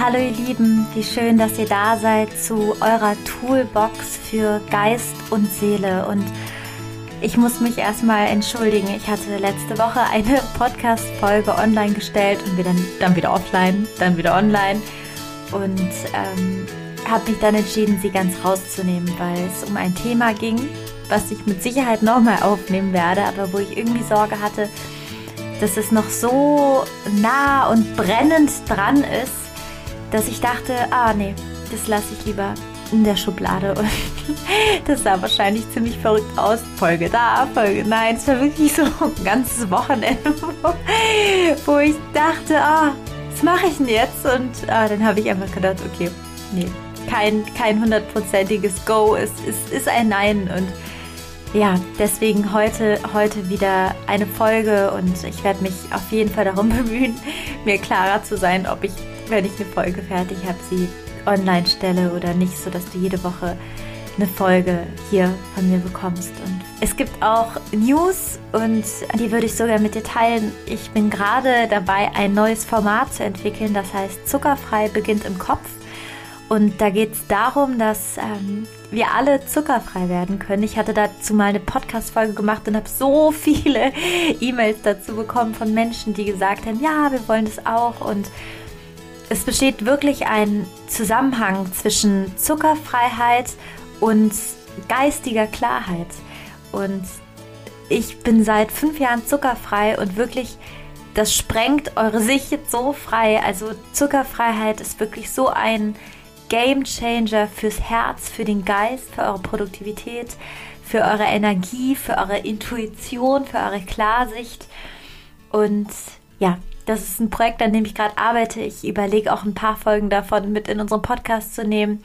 Hallo ihr Lieben, wie schön, dass ihr da seid zu eurer Toolbox für Geist und Seele. Und ich muss mich erstmal entschuldigen. Ich hatte letzte Woche eine Podcast-Folge online gestellt und wieder, dann wieder offline, dann wieder online. Und ähm, habe mich dann entschieden, sie ganz rauszunehmen, weil es um ein Thema ging, was ich mit Sicherheit nochmal aufnehmen werde, aber wo ich irgendwie Sorge hatte, dass es noch so nah und brennend dran ist, dass ich dachte, ah nee, das lasse ich lieber in der Schublade. Und das sah wahrscheinlich ziemlich verrückt aus. Folge da, Folge nein. Es war wirklich so ein ganzes Wochenende, wo ich dachte, ah, was mache ich denn jetzt? Und ah, dann habe ich einfach gedacht, okay, nee, kein, kein hundertprozentiges Go. Es, es ist ein Nein. Und ja, deswegen heute, heute wieder eine Folge und ich werde mich auf jeden Fall darum bemühen, mir klarer zu sein, ob ich wenn ich eine Folge fertig habe, sie online stelle oder nicht, sodass du jede Woche eine Folge hier von mir bekommst. Und es gibt auch News und die würde ich sogar mit dir teilen. Ich bin gerade dabei, ein neues Format zu entwickeln, das heißt Zuckerfrei beginnt im Kopf. Und da geht es darum, dass ähm, wir alle zuckerfrei werden können. Ich hatte dazu mal eine Podcast-Folge gemacht und habe so viele E-Mails dazu bekommen von Menschen, die gesagt haben, ja, wir wollen das auch. Und es besteht wirklich ein Zusammenhang zwischen Zuckerfreiheit und geistiger Klarheit. Und ich bin seit fünf Jahren zuckerfrei und wirklich, das sprengt eure Sicht so frei. Also Zuckerfreiheit ist wirklich so ein Game Changer fürs Herz, für den Geist, für eure Produktivität, für eure Energie, für eure Intuition, für eure Klarsicht. Und ja, das ist ein Projekt, an dem ich gerade arbeite. Ich überlege auch ein paar Folgen davon mit in unseren Podcast zu nehmen.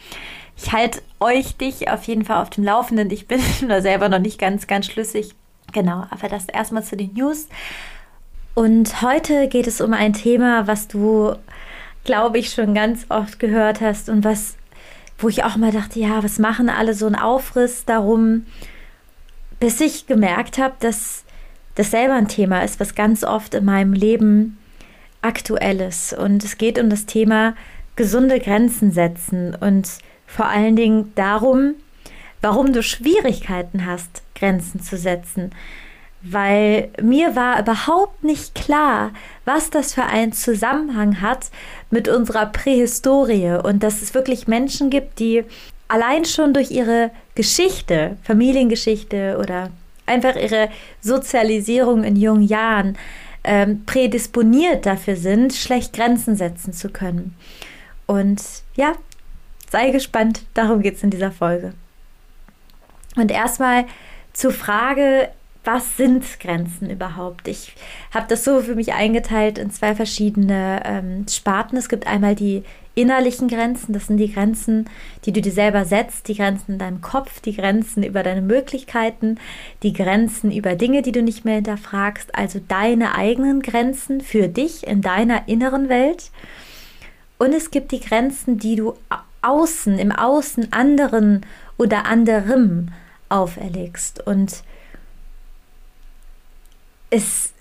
Ich halte euch, dich auf jeden Fall auf dem Laufenden. Ich bin da selber noch nicht ganz, ganz schlüssig. Genau, aber das erstmal zu den News. Und heute geht es um ein Thema, was du, glaube ich, schon ganz oft gehört hast und was, wo ich auch mal dachte, ja, was machen alle so einen Aufriss darum, bis ich gemerkt habe, dass das selber ein Thema ist, was ganz oft in meinem Leben Aktuelles und es geht um das Thema gesunde Grenzen setzen und vor allen Dingen darum, warum du Schwierigkeiten hast, Grenzen zu setzen. Weil mir war überhaupt nicht klar, was das für einen Zusammenhang hat mit unserer Prähistorie und dass es wirklich Menschen gibt, die allein schon durch ihre Geschichte, Familiengeschichte oder einfach ihre Sozialisierung in jungen Jahren ähm, prädisponiert dafür sind, schlecht Grenzen setzen zu können. Und ja, sei gespannt, darum geht es in dieser Folge. Und erstmal zur Frage, was sind Grenzen überhaupt? Ich habe das so für mich eingeteilt in zwei verschiedene ähm, Sparten. Es gibt einmal die innerlichen Grenzen, das sind die Grenzen, die du dir selber setzt, die Grenzen in deinem Kopf, die Grenzen über deine Möglichkeiten, die Grenzen über Dinge, die du nicht mehr hinterfragst, also deine eigenen Grenzen für dich in deiner inneren Welt. Und es gibt die Grenzen, die du außen, im Außen anderen oder anderem auferlegst. Und es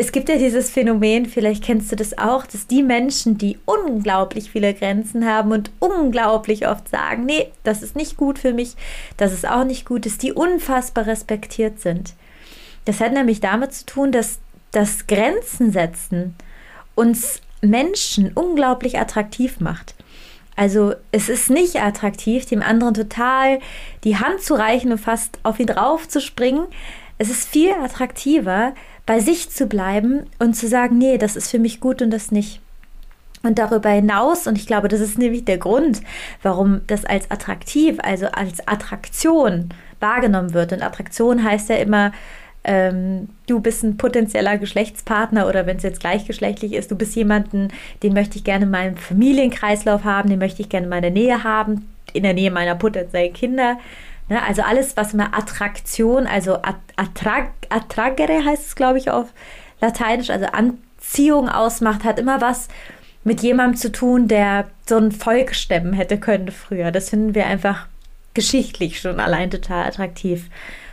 es gibt ja dieses Phänomen, vielleicht kennst du das auch, dass die Menschen, die unglaublich viele Grenzen haben und unglaublich oft sagen, nee, das ist nicht gut für mich, das ist auch nicht gut, dass die unfassbar respektiert sind. Das hat nämlich damit zu tun, dass das Grenzen setzen uns Menschen unglaublich attraktiv macht. Also es ist nicht attraktiv, dem anderen total die Hand zu reichen und fast auf ihn drauf zu springen. Es ist viel attraktiver, bei sich zu bleiben und zu sagen, nee, das ist für mich gut und das nicht. Und darüber hinaus, und ich glaube, das ist nämlich der Grund, warum das als attraktiv, also als Attraktion wahrgenommen wird. Und Attraktion heißt ja immer, ähm, du bist ein potenzieller Geschlechtspartner oder wenn es jetzt gleichgeschlechtlich ist, du bist jemanden, den möchte ich gerne in meinem Familienkreislauf haben, den möchte ich gerne in meiner Nähe haben, in der Nähe meiner potenziellen Kinder. Ne? Also alles, was man Attraktion, also attrag, attragere heißt es, glaube ich, auf Lateinisch, also Anziehung ausmacht, hat immer was mit jemandem zu tun, der so ein Volk stemmen hätte können früher. Das finden wir einfach geschichtlich schon allein total attraktiv.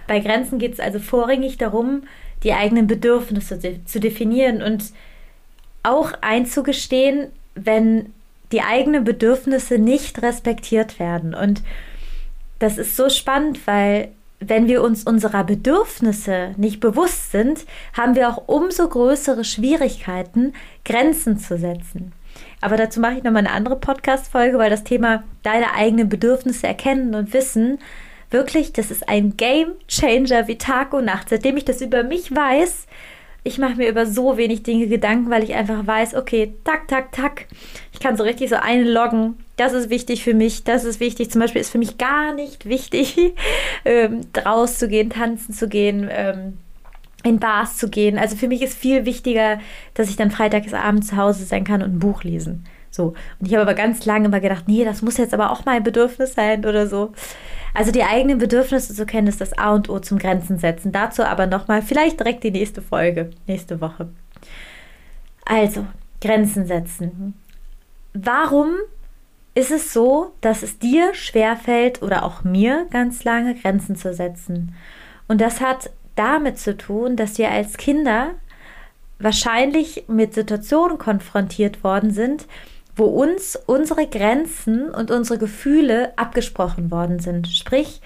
Bei Grenzen geht es also vorrangig darum, die eigenen Bedürfnisse zu definieren und auch einzugestehen, wenn die eigenen Bedürfnisse nicht respektiert werden. Und das ist so spannend, weil wenn wir uns unserer Bedürfnisse nicht bewusst sind, haben wir auch umso größere Schwierigkeiten, Grenzen zu setzen. Aber dazu mache ich nochmal eine andere Podcast-Folge, weil das Thema deine eigenen Bedürfnisse erkennen und wissen, wirklich, das ist ein Game Changer wie Tag und Nacht. Seitdem ich das über mich weiß, ich mache mir über so wenig Dinge Gedanken, weil ich einfach weiß, okay, tak, tak, tak. Ich kann so richtig so einloggen. Das ist wichtig für mich, das ist wichtig. Zum Beispiel ist für mich gar nicht wichtig, ähm, rauszugehen, tanzen zu gehen, ähm, in Bars zu gehen. Also für mich ist viel wichtiger, dass ich dann freitagsabend zu Hause sein kann und ein Buch lesen. So. Und ich habe aber ganz lange immer gedacht, nee, das muss jetzt aber auch mein Bedürfnis sein oder so. Also die eigenen Bedürfnisse zu kennen, ist das A und O zum Grenzen setzen. Dazu aber nochmal vielleicht direkt die nächste Folge, nächste Woche. Also, Grenzen setzen. Warum ist es so, dass es dir schwerfällt oder auch mir ganz lange Grenzen zu setzen? Und das hat damit zu tun, dass wir als Kinder wahrscheinlich mit Situationen konfrontiert worden sind, wo uns unsere Grenzen und unsere Gefühle abgesprochen worden sind. Sprich,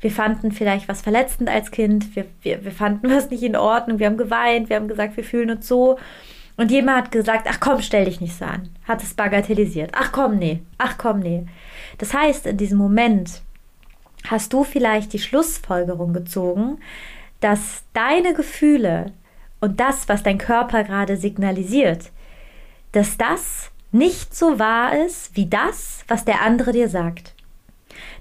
wir fanden vielleicht was verletzend als Kind, wir, wir, wir fanden was nicht in Ordnung, wir haben geweint, wir haben gesagt, wir fühlen uns so. Und jemand hat gesagt, ach komm, stell dich nicht so an. Hat es bagatellisiert. Ach komm, nee. Ach komm, nee. Das heißt, in diesem Moment hast du vielleicht die Schlussfolgerung gezogen, dass deine Gefühle und das, was dein Körper gerade signalisiert, dass das nicht so wahr ist wie das, was der andere dir sagt.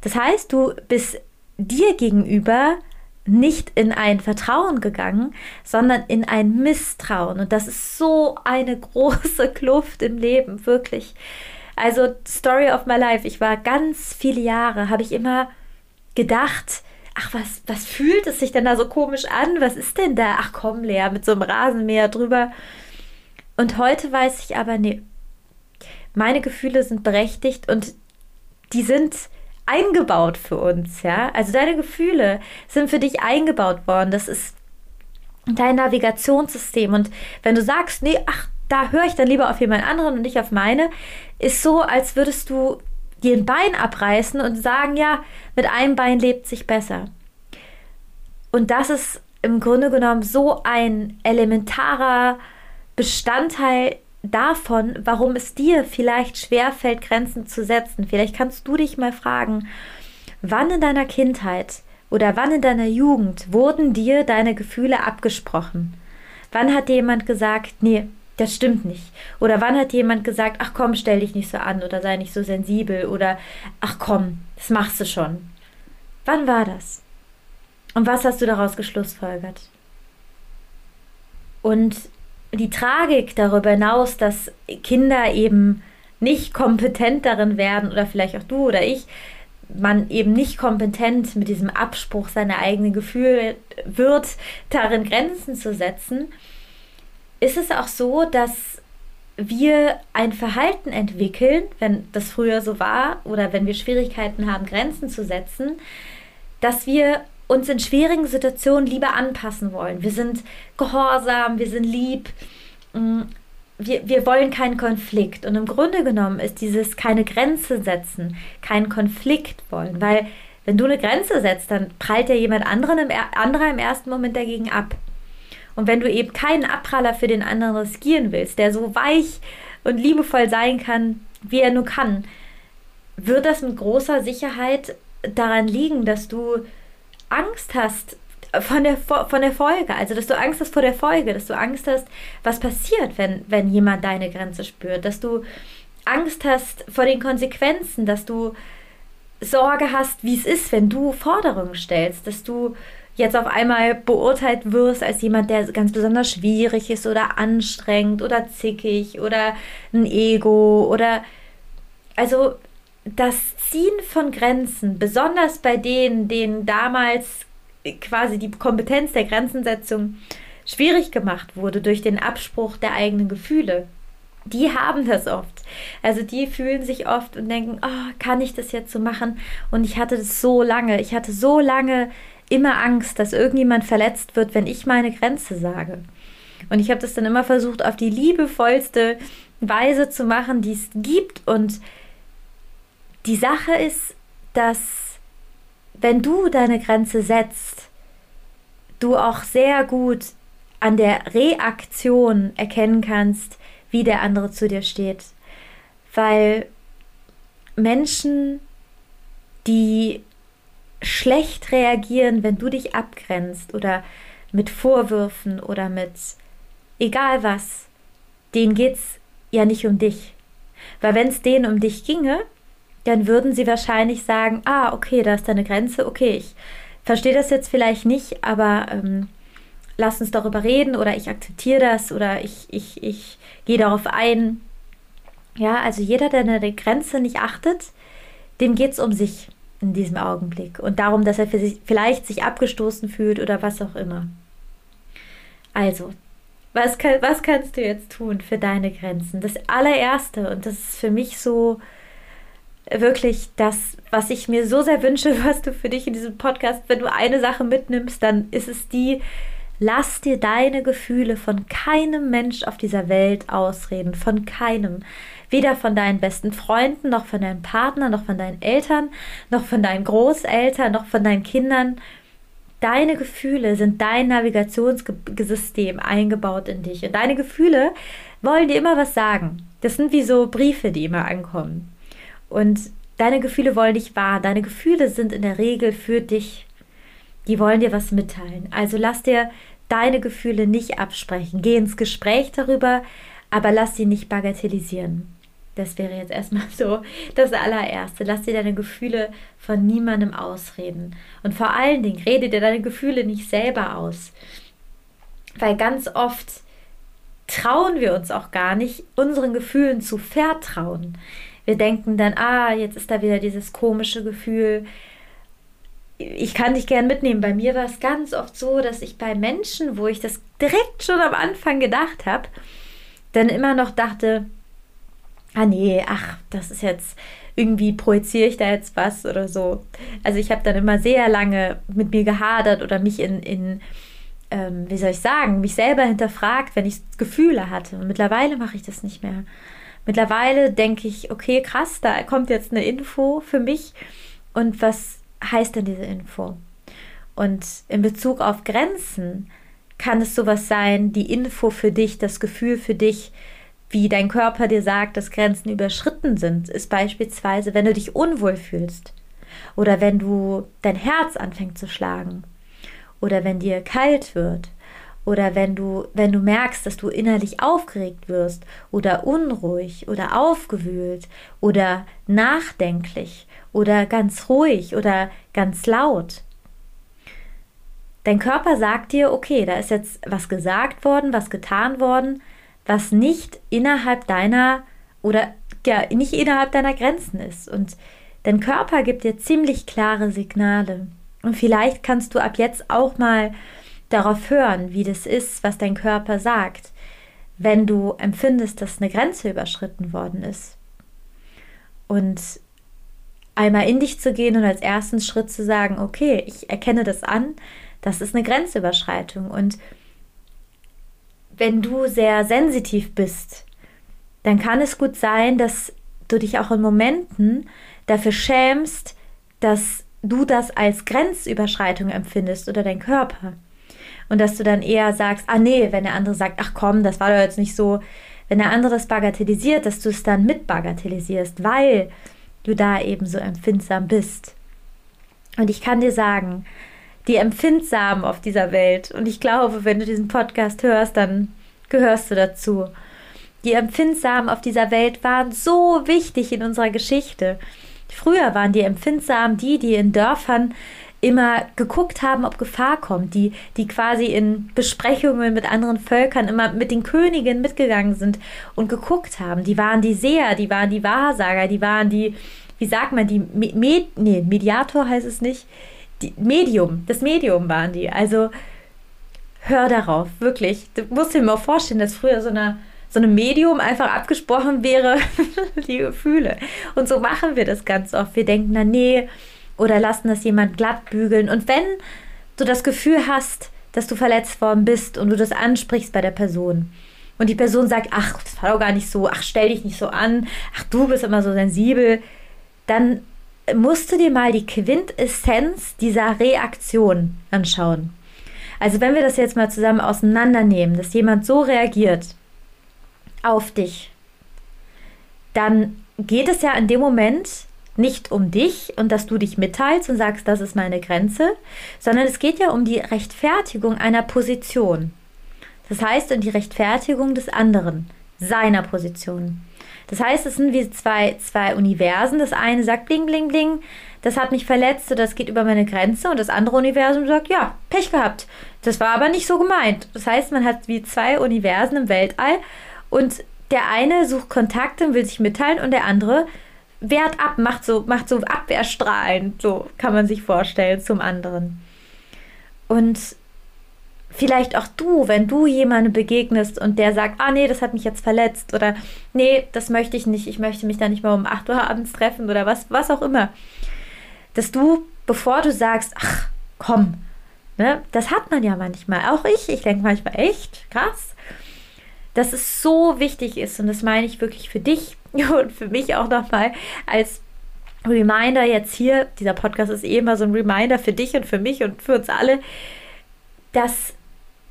Das heißt, du bist dir gegenüber nicht in ein Vertrauen gegangen, sondern in ein Misstrauen. Und das ist so eine große Kluft im Leben, wirklich. Also, Story of my life. Ich war ganz viele Jahre, habe ich immer gedacht, ach, was, was fühlt es sich denn da so komisch an? Was ist denn da? Ach komm, Lea, mit so einem Rasenmäher drüber. Und heute weiß ich aber, nee, meine Gefühle sind berechtigt und die sind eingebaut für uns, ja. Also deine Gefühle sind für dich eingebaut worden. Das ist dein Navigationssystem. Und wenn du sagst, nee, ach, da höre ich dann lieber auf jemand anderen und nicht auf meine, ist so, als würdest du dir ein Bein abreißen und sagen, ja, mit einem Bein lebt sich besser. Und das ist im Grunde genommen so ein elementarer Bestandteil davon, warum es dir vielleicht schwerfällt, Grenzen zu setzen. Vielleicht kannst du dich mal fragen, wann in deiner Kindheit oder wann in deiner Jugend wurden dir deine Gefühle abgesprochen? Wann hat dir jemand gesagt, nee, das stimmt nicht? Oder wann hat jemand gesagt, ach komm, stell dich nicht so an oder sei nicht so sensibel oder ach komm, das machst du schon. Wann war das? Und was hast du daraus geschlussfolgert? Und die Tragik darüber hinaus, dass Kinder eben nicht kompetent darin werden oder vielleicht auch du oder ich, man eben nicht kompetent mit diesem Abspruch seiner eigenen Gefühle wird, darin Grenzen zu setzen, ist es auch so, dass wir ein Verhalten entwickeln, wenn das früher so war oder wenn wir Schwierigkeiten haben, Grenzen zu setzen, dass wir uns in schwierigen Situationen lieber anpassen wollen. Wir sind gehorsam, wir sind lieb, mm, wir, wir wollen keinen Konflikt. Und im Grunde genommen ist dieses keine Grenze setzen, keinen Konflikt wollen, weil wenn du eine Grenze setzt, dann prallt ja jemand anderen im, anderer im ersten Moment dagegen ab. Und wenn du eben keinen Abpraller für den anderen riskieren willst, der so weich und liebevoll sein kann, wie er nur kann, wird das mit großer Sicherheit daran liegen, dass du Angst hast von der, von der Folge, also dass du Angst hast vor der Folge, dass du Angst hast, was passiert, wenn, wenn jemand deine Grenze spürt, dass du Angst hast vor den Konsequenzen, dass du Sorge hast, wie es ist, wenn du Forderungen stellst, dass du jetzt auf einmal beurteilt wirst als jemand, der ganz besonders schwierig ist oder anstrengend oder zickig oder ein Ego oder also das Ziehen von Grenzen, besonders bei denen, denen damals quasi die Kompetenz der Grenzensetzung schwierig gemacht wurde durch den Abspruch der eigenen Gefühle, die haben das oft. Also die fühlen sich oft und denken, oh, kann ich das jetzt so machen? Und ich hatte das so lange. Ich hatte so lange immer Angst, dass irgendjemand verletzt wird, wenn ich meine Grenze sage. Und ich habe das dann immer versucht, auf die liebevollste Weise zu machen, die es gibt. Und die Sache ist, dass wenn du deine Grenze setzt, du auch sehr gut an der Reaktion erkennen kannst, wie der andere zu dir steht. Weil Menschen, die schlecht reagieren, wenn du dich abgrenzt oder mit Vorwürfen oder mit egal was, denen geht es ja nicht um dich. Weil wenn es denen um dich ginge, dann würden sie wahrscheinlich sagen, ah, okay, da ist deine Grenze, okay, ich verstehe das jetzt vielleicht nicht, aber ähm, lass uns darüber reden oder ich akzeptiere das oder ich, ich, ich gehe darauf ein. Ja, also jeder, der eine Grenze nicht achtet, dem geht es um sich in diesem Augenblick und darum, dass er sich, vielleicht sich abgestoßen fühlt oder was auch immer. Also, was, kann, was kannst du jetzt tun für deine Grenzen? Das allererste, und das ist für mich so wirklich das, was ich mir so sehr wünsche, was du für dich in diesem Podcast, wenn du eine Sache mitnimmst, dann ist es die, lass dir deine Gefühle von keinem Mensch auf dieser Welt ausreden, von keinem. Weder von deinen besten Freunden, noch von deinem Partner, noch von deinen Eltern, noch von deinen Großeltern, noch von deinen Kindern. Deine Gefühle sind dein Navigationssystem eingebaut in dich. Und deine Gefühle wollen dir immer was sagen. Das sind wie so Briefe, die immer ankommen. Und deine Gefühle wollen dich wahr. Deine Gefühle sind in der Regel für dich. Die wollen dir was mitteilen. Also lass dir deine Gefühle nicht absprechen. Geh ins Gespräch darüber, aber lass sie nicht bagatellisieren. Das wäre jetzt erstmal so das allererste. Lass dir deine Gefühle von niemandem ausreden. Und vor allen Dingen rede dir deine Gefühle nicht selber aus. Weil ganz oft trauen wir uns auch gar nicht, unseren Gefühlen zu vertrauen. Wir denken dann, ah, jetzt ist da wieder dieses komische Gefühl. Ich kann dich gern mitnehmen. Bei mir war es ganz oft so, dass ich bei Menschen, wo ich das direkt schon am Anfang gedacht habe, dann immer noch dachte, ah nee, ach, das ist jetzt irgendwie projiziere ich da jetzt was oder so. Also ich habe dann immer sehr lange mit mir gehadert oder mich in, in ähm, wie soll ich sagen, mich selber hinterfragt, wenn ich Gefühle hatte. Und mittlerweile mache ich das nicht mehr. Mittlerweile denke ich, okay, krass, da kommt jetzt eine Info für mich. Und was heißt denn diese Info? Und in Bezug auf Grenzen kann es sowas sein, die Info für dich, das Gefühl für dich, wie dein Körper dir sagt, dass Grenzen überschritten sind, ist beispielsweise, wenn du dich unwohl fühlst oder wenn du dein Herz anfängt zu schlagen oder wenn dir kalt wird oder wenn du wenn du merkst, dass du innerlich aufgeregt wirst oder unruhig oder aufgewühlt oder nachdenklich oder ganz ruhig oder ganz laut. Dein Körper sagt dir, okay, da ist jetzt was gesagt worden, was getan worden, was nicht innerhalb deiner oder ja, nicht innerhalb deiner Grenzen ist. Und dein Körper gibt dir ziemlich klare Signale. Und vielleicht kannst du ab jetzt auch mal darauf hören, wie das ist, was dein Körper sagt, wenn du empfindest, dass eine Grenze überschritten worden ist. Und einmal in dich zu gehen und als ersten Schritt zu sagen, okay, ich erkenne das an, das ist eine Grenzüberschreitung. Und wenn du sehr sensitiv bist, dann kann es gut sein, dass du dich auch in Momenten dafür schämst, dass du das als Grenzüberschreitung empfindest oder dein Körper. Und dass du dann eher sagst, ah nee, wenn der andere sagt, ach komm, das war doch jetzt nicht so, wenn der andere das bagatellisiert, dass du es dann mit bagatellisierst, weil du da eben so empfindsam bist. Und ich kann dir sagen, die Empfindsamen auf dieser Welt. Und ich glaube, wenn du diesen Podcast hörst, dann gehörst du dazu. Die Empfindsamen auf dieser Welt waren so wichtig in unserer Geschichte. Früher waren die Empfindsamen die, die in Dörfern immer geguckt haben, ob Gefahr kommt, die, die quasi in Besprechungen mit anderen Völkern immer mit den Königen mitgegangen sind und geguckt haben. Die waren die Seher, die waren die Wahrsager, die waren die, wie sagt man, die Med nee, Mediator heißt es nicht, die Medium, das Medium waren die. Also hör darauf, wirklich. Du musst dir mal vorstellen, dass früher so eine, so eine Medium einfach abgesprochen wäre, die Gefühle. Und so machen wir das ganz oft. Wir denken, na nee, oder lassen das jemand glatt bügeln. Und wenn du das Gefühl hast, dass du verletzt worden bist und du das ansprichst bei der Person, und die Person sagt, ach, das war doch gar nicht so, ach, stell dich nicht so an, ach, du bist immer so sensibel, dann musst du dir mal die Quintessenz dieser Reaktion anschauen. Also wenn wir das jetzt mal zusammen auseinandernehmen, dass jemand so reagiert auf dich, dann geht es ja in dem Moment nicht um dich und dass du dich mitteilst und sagst, das ist meine Grenze, sondern es geht ja um die Rechtfertigung einer Position. Das heißt, um die Rechtfertigung des anderen, seiner Position. Das heißt, es sind wie zwei, zwei Universen. Das eine sagt bling, bling, bling, das hat mich verletzt oder das geht über meine Grenze. Und das andere Universum sagt, ja, Pech gehabt. Das war aber nicht so gemeint. Das heißt, man hat wie zwei Universen im Weltall und der eine sucht Kontakte und will sich mitteilen und der andere wehrt ab, macht so, macht so Abwehrstrahlen, so kann man sich vorstellen zum anderen. Und vielleicht auch du, wenn du jemandem begegnest und der sagt, ah nee, das hat mich jetzt verletzt oder nee, das möchte ich nicht, ich möchte mich da nicht mal um 8 Uhr abends treffen oder was, was auch immer. Dass du, bevor du sagst, ach komm, ne, das hat man ja manchmal, auch ich, ich denke manchmal echt, krass, dass es so wichtig ist und das meine ich wirklich für dich und für mich auch nochmal als Reminder jetzt hier, dieser Podcast ist eh immer so ein Reminder für dich und für mich und für uns alle, dass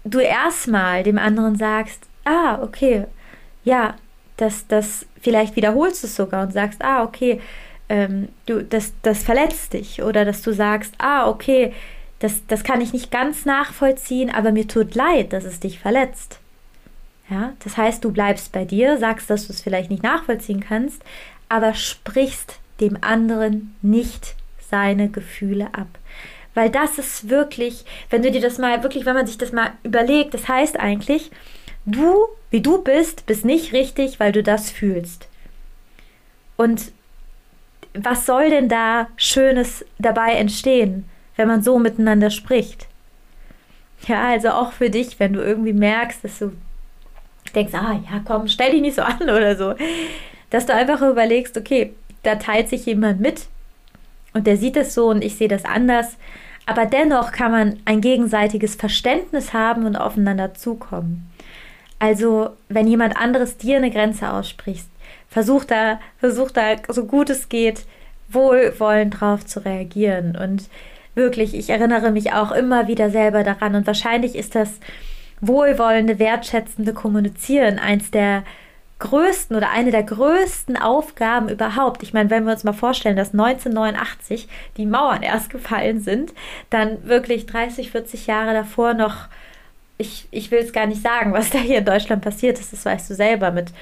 du erstmal dem anderen sagst, ah, okay, ja, das, das, vielleicht wiederholst du es sogar und sagst, ah, okay, ähm, du, das, das verletzt dich. Oder dass du sagst, ah, okay, das, das kann ich nicht ganz nachvollziehen, aber mir tut leid, dass es dich verletzt. Ja, das heißt, du bleibst bei dir, sagst, dass du es vielleicht nicht nachvollziehen kannst, aber sprichst dem anderen nicht seine Gefühle ab. Weil das ist wirklich, wenn du dir das mal wirklich, wenn man sich das mal überlegt, das heißt eigentlich, du, wie du bist, bist nicht richtig, weil du das fühlst. Und was soll denn da Schönes dabei entstehen, wenn man so miteinander spricht? Ja, also auch für dich, wenn du irgendwie merkst, dass du denkst, ah ja, komm, stell dich nicht so an oder so, dass du einfach überlegst, okay, da teilt sich jemand mit und der sieht es so und ich sehe das anders aber dennoch kann man ein gegenseitiges Verständnis haben und aufeinander zukommen. Also, wenn jemand anderes dir eine Grenze ausspricht, versuch da, versuch da so gut es geht, wohlwollend drauf zu reagieren. Und wirklich, ich erinnere mich auch immer wieder selber daran. Und wahrscheinlich ist das wohlwollende, wertschätzende Kommunizieren eins der größten oder eine der größten Aufgaben überhaupt. Ich meine, wenn wir uns mal vorstellen, dass 1989 die Mauern erst gefallen sind, dann wirklich 30, 40 Jahre davor noch, ich, ich will es gar nicht sagen, was da hier in Deutschland passiert ist, das weißt du selber mit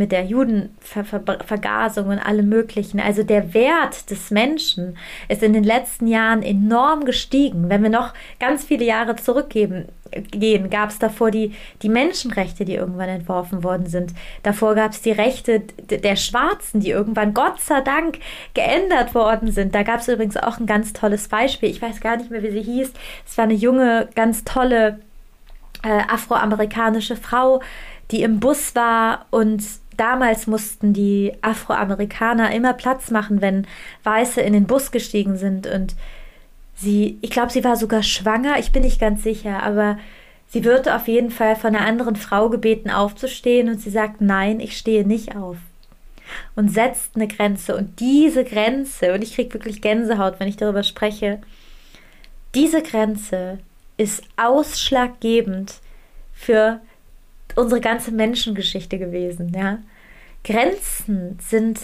mit der Judenvergasung und allem Möglichen. Also der Wert des Menschen ist in den letzten Jahren enorm gestiegen. Wenn wir noch ganz viele Jahre zurückgehen, gehen, gab es davor die, die Menschenrechte, die irgendwann entworfen worden sind. Davor gab es die Rechte der Schwarzen, die irgendwann Gott sei Dank geändert worden sind. Da gab es übrigens auch ein ganz tolles Beispiel. Ich weiß gar nicht mehr, wie sie hieß. Es war eine junge, ganz tolle äh, afroamerikanische Frau, die im Bus war und damals mussten die Afroamerikaner immer Platz machen, wenn Weiße in den Bus gestiegen sind. Und sie, ich glaube, sie war sogar schwanger, ich bin nicht ganz sicher, aber sie wird auf jeden Fall von einer anderen Frau gebeten aufzustehen. Und sie sagt, nein, ich stehe nicht auf. Und setzt eine Grenze. Und diese Grenze, und ich kriege wirklich Gänsehaut, wenn ich darüber spreche, diese Grenze ist ausschlaggebend für unsere ganze Menschengeschichte gewesen, ja. Grenzen sind,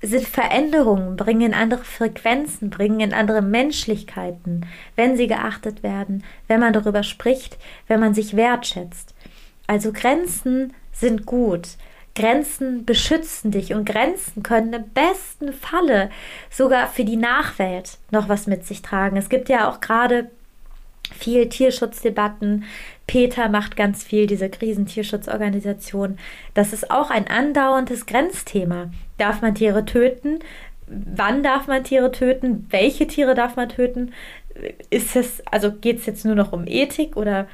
sind Veränderungen, bringen in andere Frequenzen, bringen in andere Menschlichkeiten, wenn sie geachtet werden, wenn man darüber spricht, wenn man sich wertschätzt. Also Grenzen sind gut. Grenzen beschützen dich und Grenzen können im besten Falle sogar für die Nachwelt noch was mit sich tragen. Es gibt ja auch gerade viel Tierschutzdebatten. Peter macht ganz viel, diese Krisentierschutzorganisation. Das ist auch ein andauerndes Grenzthema. Darf man Tiere töten? Wann darf man Tiere töten? Welche Tiere darf man töten? Ist es, also geht es jetzt nur noch um Ethik oder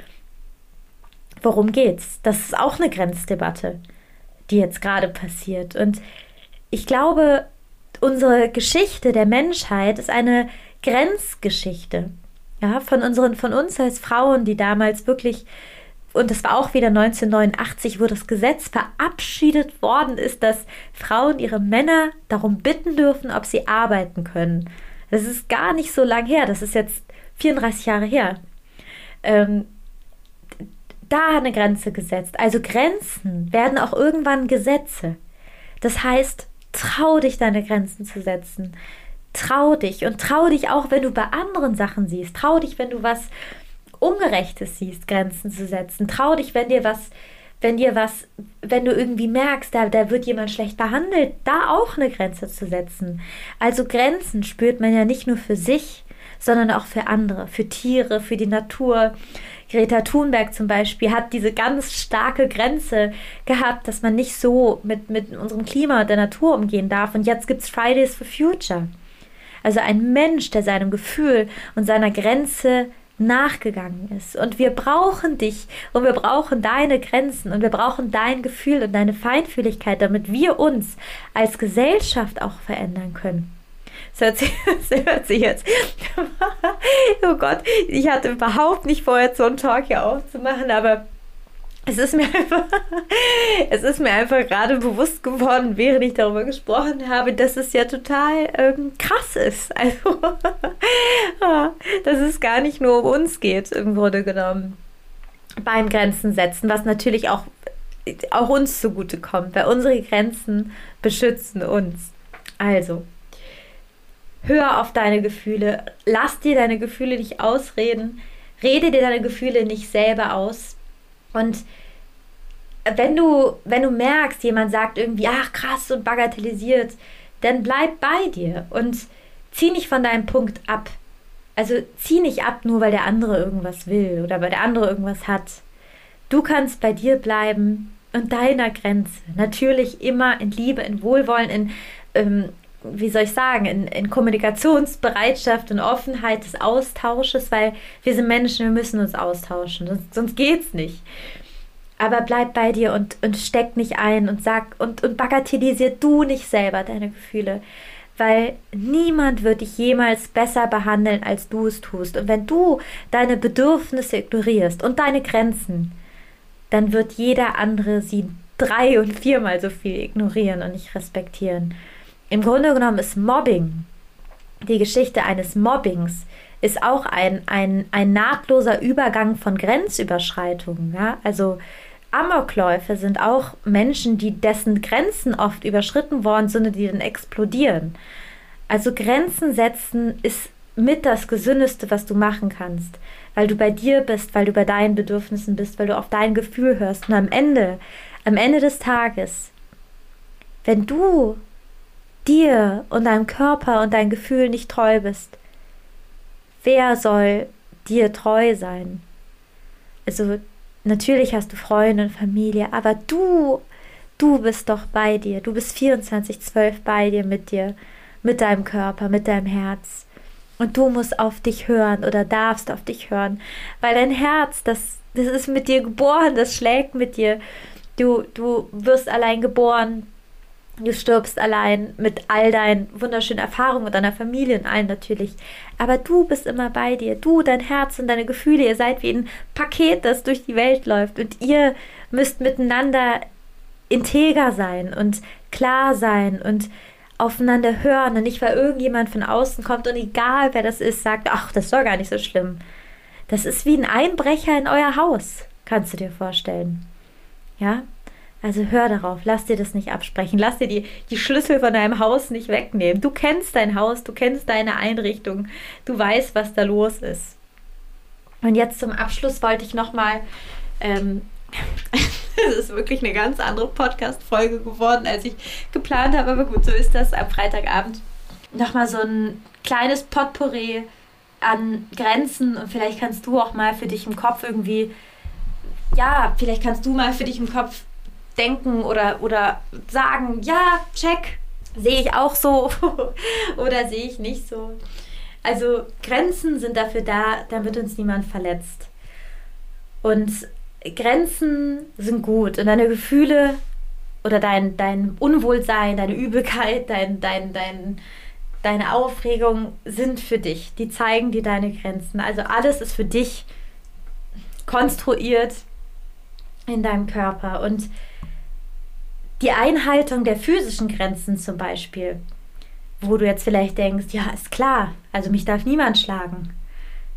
worum geht's? Das ist auch eine Grenzdebatte, die jetzt gerade passiert. Und ich glaube, unsere Geschichte der Menschheit ist eine Grenzgeschichte ja, von unseren, von uns als Frauen, die damals wirklich und das war auch wieder 1989, wo das Gesetz verabschiedet worden ist, dass Frauen ihre Männer darum bitten dürfen, ob sie arbeiten können. Das ist gar nicht so lang her, das ist jetzt 34 Jahre her. Ähm, da eine Grenze gesetzt. Also Grenzen werden auch irgendwann Gesetze. Das heißt, trau dich, deine Grenzen zu setzen. Trau dich und trau dich auch, wenn du bei anderen Sachen siehst. Trau dich, wenn du was Ungerechtes siehst, Grenzen zu setzen. Trau dich, wenn dir was, wenn dir was, wenn du irgendwie merkst, da, da wird jemand schlecht behandelt, da auch eine Grenze zu setzen. Also Grenzen spürt man ja nicht nur für sich, sondern auch für andere, für Tiere, für die Natur. Greta Thunberg zum Beispiel hat diese ganz starke Grenze gehabt, dass man nicht so mit, mit unserem Klima und der Natur umgehen darf. Und jetzt gibt es Fridays for Future. Also ein Mensch, der seinem Gefühl und seiner Grenze nachgegangen ist. Und wir brauchen dich und wir brauchen deine Grenzen und wir brauchen dein Gefühl und deine Feinfühligkeit, damit wir uns als Gesellschaft auch verändern können. Das hört sich, das hört sich jetzt. oh Gott, ich hatte überhaupt nicht vorher so einen Talk hier aufzumachen, aber es ist mir einfach, es ist mir einfach gerade bewusst geworden, während ich darüber gesprochen habe, dass es ja total ähm, krass ist. Also, dass es gar nicht nur um uns geht, im Grunde genommen. Beim Grenzen setzen, was natürlich auch, auch uns zugutekommt, weil unsere Grenzen beschützen uns. Also, hör auf deine Gefühle, lass dir deine Gefühle nicht ausreden, rede dir deine Gefühle nicht selber aus. Und wenn du, wenn du merkst, jemand sagt irgendwie, ach krass und bagatellisiert, dann bleib bei dir und zieh nicht von deinem Punkt ab. Also zieh nicht ab, nur weil der andere irgendwas will oder weil der andere irgendwas hat. Du kannst bei dir bleiben und deiner Grenze. Natürlich immer in Liebe, in Wohlwollen, in ähm, wie soll ich sagen, in, in Kommunikationsbereitschaft und Offenheit des Austausches, weil wir sind Menschen, wir müssen uns austauschen, sonst, sonst geht's nicht. Aber bleib bei dir und, und steck nicht ein und sag und, und bagatellisier du nicht selber deine Gefühle. Weil niemand wird dich jemals besser behandeln, als du es tust. Und wenn du deine Bedürfnisse ignorierst und deine Grenzen, dann wird jeder andere sie drei- und viermal so viel ignorieren und nicht respektieren. Im Grunde genommen ist Mobbing, die Geschichte eines Mobbings, ist auch ein, ein, ein nahtloser Übergang von Grenzüberschreitungen. Ja? Also Amokläufe sind auch Menschen, die dessen Grenzen oft überschritten worden sind, die dann explodieren. Also Grenzen setzen ist mit das Gesündeste, was du machen kannst, weil du bei dir bist, weil du bei deinen Bedürfnissen bist, weil du auf dein Gefühl hörst. Und am Ende, am Ende des Tages, wenn du dir und deinem Körper und dein Gefühl nicht treu bist, wer soll dir treu sein? Also natürlich hast du Freunde und Familie, aber du, du bist doch bei dir. Du bist 24-12 bei dir mit dir, mit deinem Körper, mit deinem Herz. Und du musst auf dich hören oder darfst auf dich hören, weil dein Herz, das, das ist mit dir geboren, das schlägt mit dir. Du, du wirst allein geboren, Du stirbst allein mit all deinen wunderschönen Erfahrungen und deiner Familie und allen natürlich. Aber du bist immer bei dir. Du, dein Herz und deine Gefühle. Ihr seid wie ein Paket, das durch die Welt läuft. Und ihr müsst miteinander integer sein und klar sein und aufeinander hören. Und nicht, weil irgendjemand von außen kommt und egal wer das ist, sagt, ach, das ist doch gar nicht so schlimm. Das ist wie ein Einbrecher in euer Haus. Kannst du dir vorstellen. Ja? Also hör darauf, lass dir das nicht absprechen, lass dir die, die Schlüssel von deinem Haus nicht wegnehmen. Du kennst dein Haus, du kennst deine Einrichtung, du weißt, was da los ist. Und jetzt zum Abschluss wollte ich nochmal, ähm, es ist wirklich eine ganz andere Podcast-Folge geworden, als ich geplant habe, aber gut, so ist das am Freitagabend. Nochmal so ein kleines Potpourri an Grenzen und vielleicht kannst du auch mal für dich im Kopf irgendwie, ja, vielleicht kannst du mal für dich im Kopf denken oder, oder sagen, ja, check, sehe ich auch so oder sehe ich nicht so. Also Grenzen sind dafür da, damit uns niemand verletzt. Und Grenzen sind gut und deine Gefühle oder dein, dein Unwohlsein, deine Übelkeit, dein, dein, dein, deine Aufregung sind für dich. Die zeigen dir deine Grenzen. Also alles ist für dich konstruiert in deinem Körper. Und die Einhaltung der physischen Grenzen zum Beispiel, wo du jetzt vielleicht denkst, ja, ist klar, also mich darf niemand schlagen.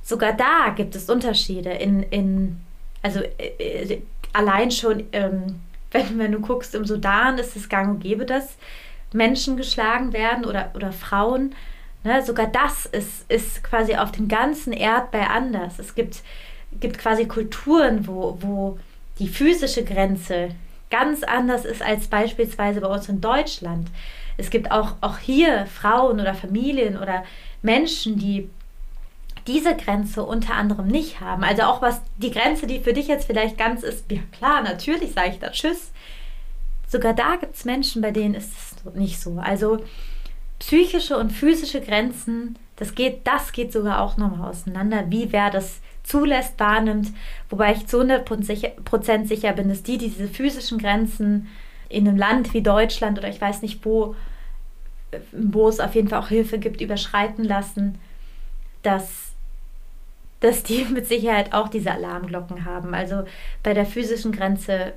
Sogar da gibt es Unterschiede in, in also äh, äh allein schon, ähm, wenn, wenn du guckst, im Sudan ist es gang und gäbe, dass Menschen geschlagen werden oder, oder Frauen. Ne? Sogar das ist, ist quasi auf dem ganzen Erdball anders. Es gibt, gibt quasi Kulturen, wo, wo die physische Grenze ganz anders ist als beispielsweise bei uns in Deutschland. Es gibt auch, auch hier Frauen oder Familien oder Menschen, die diese Grenze unter anderem nicht haben. Also auch was die Grenze, die für dich jetzt vielleicht ganz ist, ja klar, natürlich sage ich da Tschüss. Sogar da gibt es Menschen, bei denen ist es nicht so. Also psychische und physische Grenzen, das geht, das geht sogar auch nochmal auseinander, wie wer das zulässt, wahrnimmt. Wobei ich zu 100% sicher bin, dass die diese physischen Grenzen in einem Land wie Deutschland oder ich weiß nicht wo, wo es auf jeden Fall auch Hilfe gibt, überschreiten lassen, dass dass die mit Sicherheit auch diese Alarmglocken haben. Also bei der physischen Grenze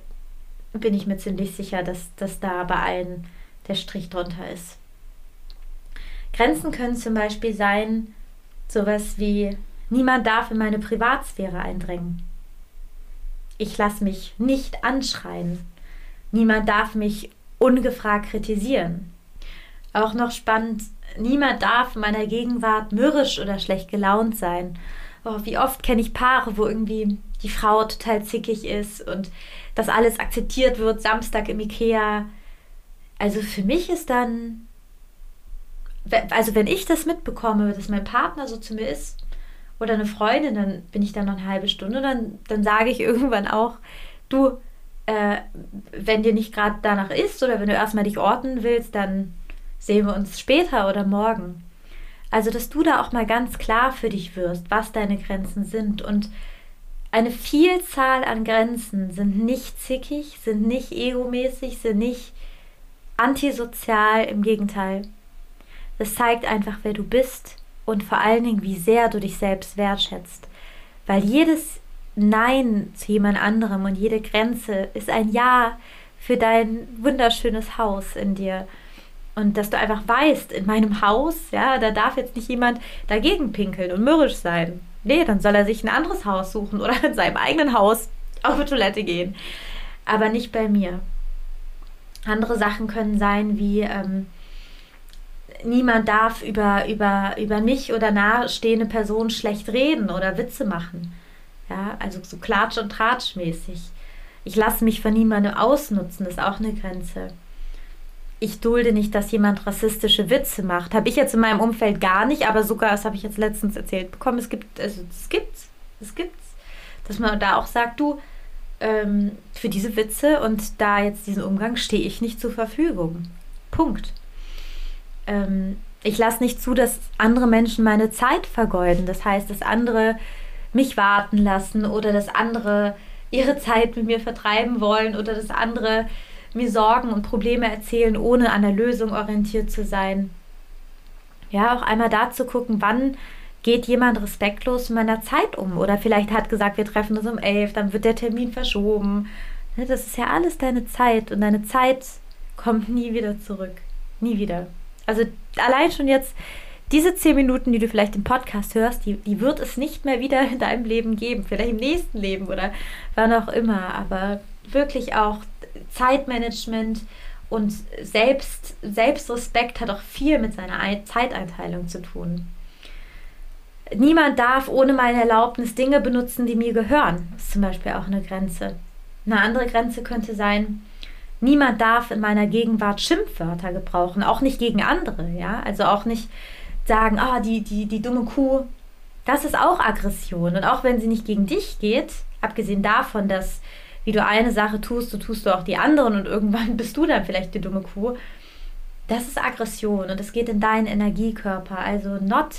bin ich mir ziemlich sicher, dass, dass da bei allen der Strich drunter ist. Grenzen können zum Beispiel sein, sowas wie, niemand darf in meine Privatsphäre eindringen. Ich lasse mich nicht anschreien. Niemand darf mich ungefragt kritisieren. Auch noch spannend, niemand darf in meiner Gegenwart mürrisch oder schlecht gelaunt sein oh, wie oft kenne ich Paare, wo irgendwie die Frau total zickig ist und das alles akzeptiert wird, Samstag im Ikea. Also für mich ist dann, also wenn ich das mitbekomme, dass mein Partner so zu mir ist oder eine Freundin, dann bin ich da noch eine halbe Stunde, dann, dann sage ich irgendwann auch, du, äh, wenn dir nicht gerade danach ist oder wenn du erstmal dich orten willst, dann sehen wir uns später oder morgen. Also, dass du da auch mal ganz klar für dich wirst, was deine Grenzen sind. Und eine Vielzahl an Grenzen sind nicht zickig, sind nicht egomäßig, sind nicht antisozial, im Gegenteil. Das zeigt einfach, wer du bist und vor allen Dingen, wie sehr du dich selbst wertschätzt. Weil jedes Nein zu jemand anderem und jede Grenze ist ein Ja für dein wunderschönes Haus in dir. Und dass du einfach weißt, in meinem Haus, ja, da darf jetzt nicht jemand dagegen pinkeln und mürrisch sein. Nee, dann soll er sich ein anderes Haus suchen oder in seinem eigenen Haus auf die Toilette gehen. Aber nicht bei mir. Andere Sachen können sein wie, ähm, niemand darf über, über, über mich oder nahestehende Personen schlecht reden oder Witze machen. Ja, also so klatsch- und tratschmäßig. Ich lasse mich von niemandem ausnutzen, ist auch eine Grenze ich dulde nicht, dass jemand rassistische Witze macht. Habe ich jetzt in meinem Umfeld gar nicht, aber sogar, das habe ich jetzt letztens erzählt bekommen, es gibt, also es gibt's, es gibt's. Dass man da auch sagt, du, ähm, für diese Witze und da jetzt diesen Umgang stehe ich nicht zur Verfügung. Punkt. Ähm, ich lasse nicht zu, dass andere Menschen meine Zeit vergeuden. Das heißt, dass andere mich warten lassen oder dass andere ihre Zeit mit mir vertreiben wollen oder dass andere mir Sorgen und Probleme erzählen, ohne an der Lösung orientiert zu sein. Ja, auch einmal da zu gucken, wann geht jemand respektlos mit meiner Zeit um. Oder vielleicht hat gesagt, wir treffen uns um elf, dann wird der Termin verschoben. Ne, das ist ja alles deine Zeit und deine Zeit kommt nie wieder zurück. Nie wieder. Also allein schon jetzt diese zehn Minuten, die du vielleicht im Podcast hörst, die, die wird es nicht mehr wieder in deinem Leben geben. Vielleicht im nächsten Leben oder wann auch immer. Aber wirklich auch Zeitmanagement und Selbst, Selbstrespekt hat auch viel mit seiner Zeiteinteilung zu tun. Niemand darf ohne meine Erlaubnis Dinge benutzen, die mir gehören. Das ist zum Beispiel auch eine Grenze. Eine andere Grenze könnte sein, niemand darf in meiner Gegenwart Schimpfwörter gebrauchen, auch nicht gegen andere, ja, also auch nicht sagen, ah, die, die, die dumme Kuh, das ist auch Aggression. Und auch wenn sie nicht gegen dich geht, abgesehen davon, dass wie du eine Sache tust, so tust du auch die anderen und irgendwann bist du dann vielleicht die dumme Kuh. Das ist Aggression und es geht in deinen Energiekörper. Also not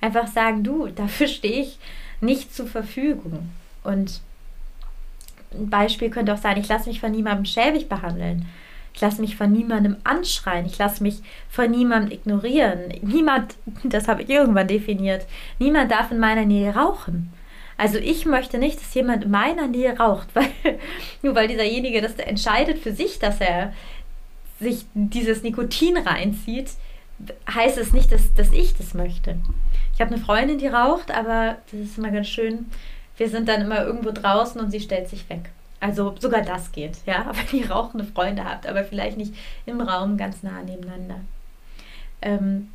einfach sagen, du, dafür stehe ich nicht zur Verfügung. Und ein Beispiel könnte auch sein, ich lasse mich von niemandem schäbig behandeln. Ich lasse mich von niemandem anschreien. Ich lasse mich von niemandem ignorieren. Niemand, das habe ich irgendwann definiert, niemand darf in meiner Nähe rauchen. Also ich möchte nicht, dass jemand in meiner Nähe raucht, weil nur weil dieserjenige das entscheidet für sich, dass er sich dieses Nikotin reinzieht, heißt es nicht, dass, dass ich das möchte. Ich habe eine Freundin, die raucht, aber das ist immer ganz schön. Wir sind dann immer irgendwo draußen und sie stellt sich weg. Also sogar das geht, ja, wenn ihr rauchende Freunde habt, aber vielleicht nicht im Raum ganz nah nebeneinander. Ähm,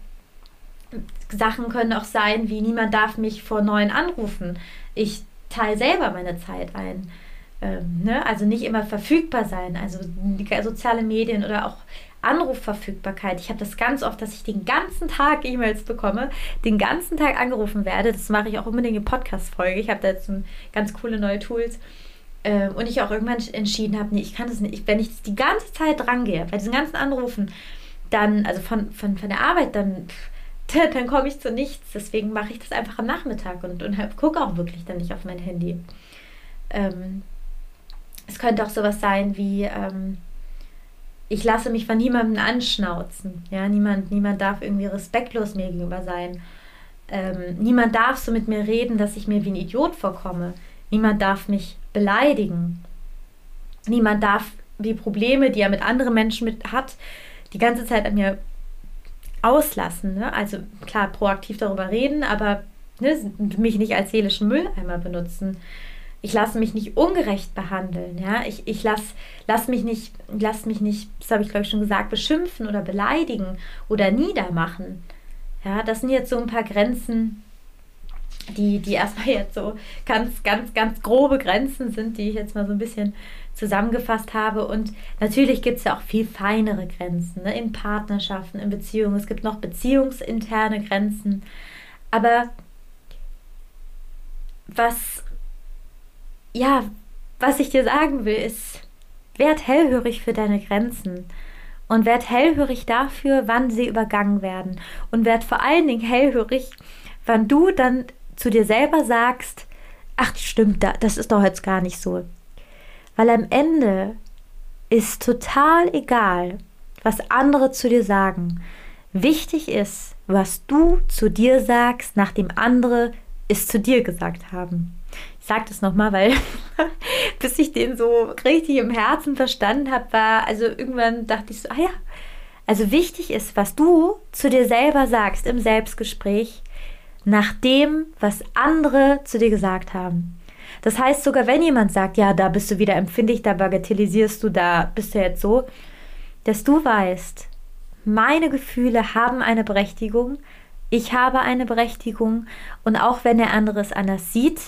Sachen können auch sein, wie niemand darf mich vor neuen anrufen. Ich teile selber meine Zeit ein. Ähm, ne? Also nicht immer verfügbar sein. Also soziale Medien oder auch Anrufverfügbarkeit. Ich habe das ganz oft, dass ich den ganzen Tag E-Mails bekomme, den ganzen Tag angerufen werde. Das mache ich auch unbedingt in Podcast-Folge. Ich habe da jetzt ganz coole neue Tools. Ähm, und ich auch irgendwann entschieden habe, nee, ich kann das nicht. wenn ich die ganze Zeit drangehe, bei diesen ganzen Anrufen, dann, also von, von, von der Arbeit, dann, dann komme ich zu nichts. Deswegen mache ich das einfach am Nachmittag und, und gucke auch wirklich dann nicht auf mein Handy. Ähm, es könnte auch sowas sein wie, ähm, ich lasse mich von niemandem anschnauzen. Ja, niemand, niemand darf irgendwie respektlos mir gegenüber sein. Ähm, niemand darf so mit mir reden, dass ich mir wie ein Idiot vorkomme. Niemand darf mich beleidigen. Niemand darf die Probleme, die er mit anderen Menschen mit hat, die ganze Zeit an mir auslassen. Ne? Also klar, proaktiv darüber reden, aber ne, mich nicht als seelischen Mülleimer benutzen. Ich lasse mich nicht ungerecht behandeln. Ja? Ich, ich lasse lass mich nicht, lass mich nicht, das habe ich glaube ich schon gesagt, beschimpfen oder beleidigen oder niedermachen. Ja, das sind jetzt so ein paar Grenzen, die, die erstmal jetzt so ganz, ganz, ganz grobe Grenzen sind, die ich jetzt mal so ein bisschen zusammengefasst habe. Und natürlich gibt es ja auch viel feinere Grenzen ne? in Partnerschaften, in Beziehungen. Es gibt noch beziehungsinterne Grenzen. Aber was, ja, was ich dir sagen will, ist, werd hellhörig für deine Grenzen und werd hellhörig dafür, wann sie übergangen werden. Und werd vor allen Dingen hellhörig, wann du dann zu dir selber sagst, ach stimmt, das ist doch jetzt gar nicht so. Weil am Ende ist total egal, was andere zu dir sagen. Wichtig ist, was du zu dir sagst, nachdem andere es zu dir gesagt haben. Ich sage das nochmal, weil bis ich den so richtig im Herzen verstanden habe, war, also irgendwann dachte ich so, ah ja, also wichtig ist, was du zu dir selber sagst im Selbstgespräch, nach dem, was andere zu dir gesagt haben. Das heißt, sogar wenn jemand sagt, ja, da bist du wieder empfindlich, da bagatellisierst du, da bist du jetzt so, dass du weißt, meine Gefühle haben eine Berechtigung, ich habe eine Berechtigung und auch wenn der andere es anders sieht,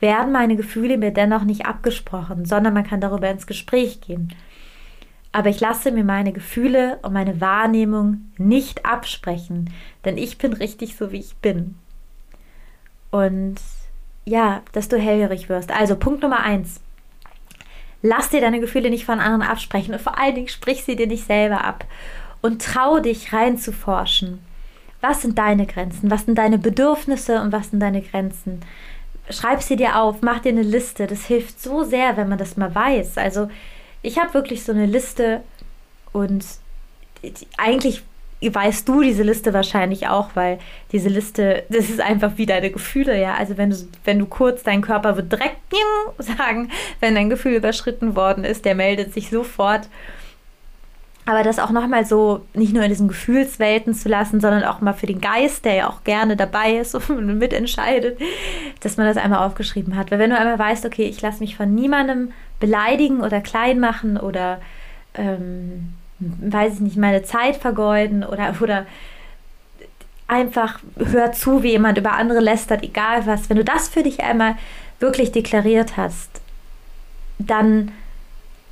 werden meine Gefühle mir dennoch nicht abgesprochen, sondern man kann darüber ins Gespräch gehen. Aber ich lasse mir meine Gefühle und meine Wahrnehmung nicht absprechen, denn ich bin richtig so, wie ich bin. Und ja, dass du hellhörig wirst. Also Punkt Nummer eins. Lass dir deine Gefühle nicht von anderen absprechen und vor allen Dingen sprich sie dir nicht selber ab. Und trau dich reinzuforschen. Was sind deine Grenzen? Was sind deine Bedürfnisse und was sind deine Grenzen? Schreib sie dir auf, mach dir eine Liste. Das hilft so sehr, wenn man das mal weiß. Also ich habe wirklich so eine Liste und eigentlich weißt du diese Liste wahrscheinlich auch, weil diese Liste, das ist einfach wie deine Gefühle, ja. Also wenn du, wenn du kurz, dein Körper wird direkt sagen, wenn dein Gefühl überschritten worden ist, der meldet sich sofort. Aber das auch nochmal so, nicht nur in diesen Gefühlswelten zu lassen, sondern auch mal für den Geist, der ja auch gerne dabei ist und mitentscheidet, dass man das einmal aufgeschrieben hat. Weil wenn du einmal weißt, okay, ich lasse mich von niemandem beleidigen oder klein machen oder, ähm, weiß ich nicht, meine Zeit vergeuden oder, oder einfach hör zu, wie jemand über andere lästert, egal was. Wenn du das für dich einmal wirklich deklariert hast, dann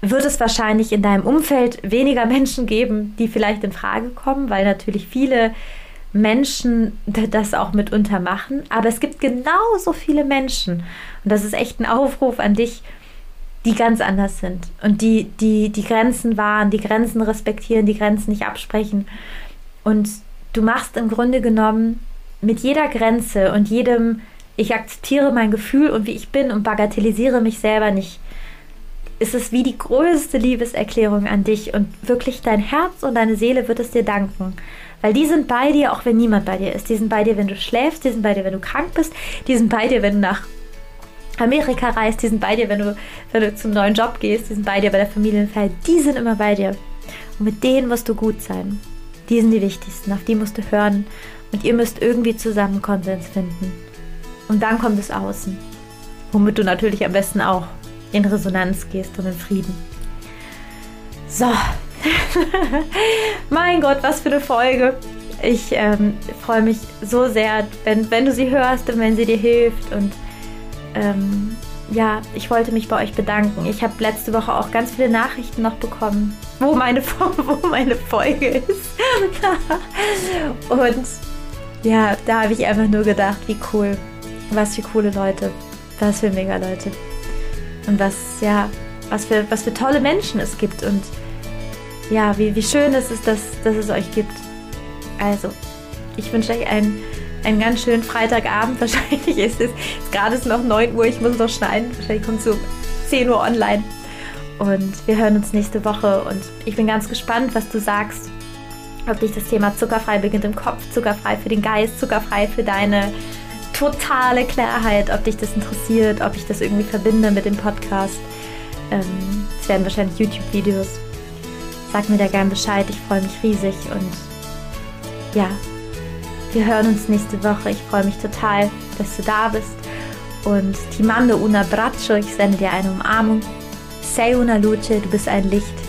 wird es wahrscheinlich in deinem Umfeld weniger Menschen geben, die vielleicht in Frage kommen, weil natürlich viele Menschen das auch mitunter machen. Aber es gibt genauso viele Menschen, und das ist echt ein Aufruf an dich, die ganz anders sind und die, die die Grenzen wahren, die Grenzen respektieren, die Grenzen nicht absprechen. Und du machst im Grunde genommen mit jeder Grenze und jedem, ich akzeptiere mein Gefühl und wie ich bin und bagatellisiere mich selber nicht, ist es wie die größte Liebeserklärung an dich und wirklich dein Herz und deine Seele wird es dir danken. Weil die sind bei dir, auch wenn niemand bei dir ist. Die sind bei dir, wenn du schläfst, die sind bei dir, wenn du krank bist, die sind bei dir, wenn du nach Amerika reist, die sind bei dir, wenn du, wenn du zum neuen Job gehst, die sind bei dir bei der Familienfeier, die sind immer bei dir. Und mit denen musst du gut sein. Die sind die wichtigsten, auf die musst du hören und ihr müsst irgendwie zusammen Konsens finden. Und dann kommt es außen, womit du natürlich am besten auch in Resonanz gehst und in Frieden. So, mein Gott, was für eine Folge. Ich ähm, freue mich so sehr, wenn, wenn du sie hörst und wenn sie dir hilft. Und ähm, ja, ich wollte mich bei euch bedanken. Ich habe letzte Woche auch ganz viele Nachrichten noch bekommen, wo meine, wo meine Folge ist. und ja, da habe ich einfach nur gedacht, wie cool. Was für coole Leute. Was für mega Leute. Und was, ja, was für, was für tolle Menschen es gibt. Und ja, wie, wie schön es ist, dass, dass es euch gibt. Also, ich wünsche euch einen, einen ganz schönen Freitagabend. Wahrscheinlich ist es, ist gerade ist noch 9 Uhr, ich muss noch schneiden. Wahrscheinlich kommt es um 10 Uhr online. Und wir hören uns nächste Woche. Und ich bin ganz gespannt, was du sagst. Ob dich das Thema zuckerfrei beginnt im Kopf, zuckerfrei für den Geist, zuckerfrei für deine totale Klarheit, ob dich das interessiert, ob ich das irgendwie verbinde mit dem Podcast. Ähm, es werden wahrscheinlich YouTube-Videos Sag mir da gern Bescheid, ich freue mich riesig und ja, wir hören uns nächste Woche. Ich freue mich total, dass du da bist. Und ti mando un ich sende dir eine Umarmung. Sei una luce, du bist ein Licht.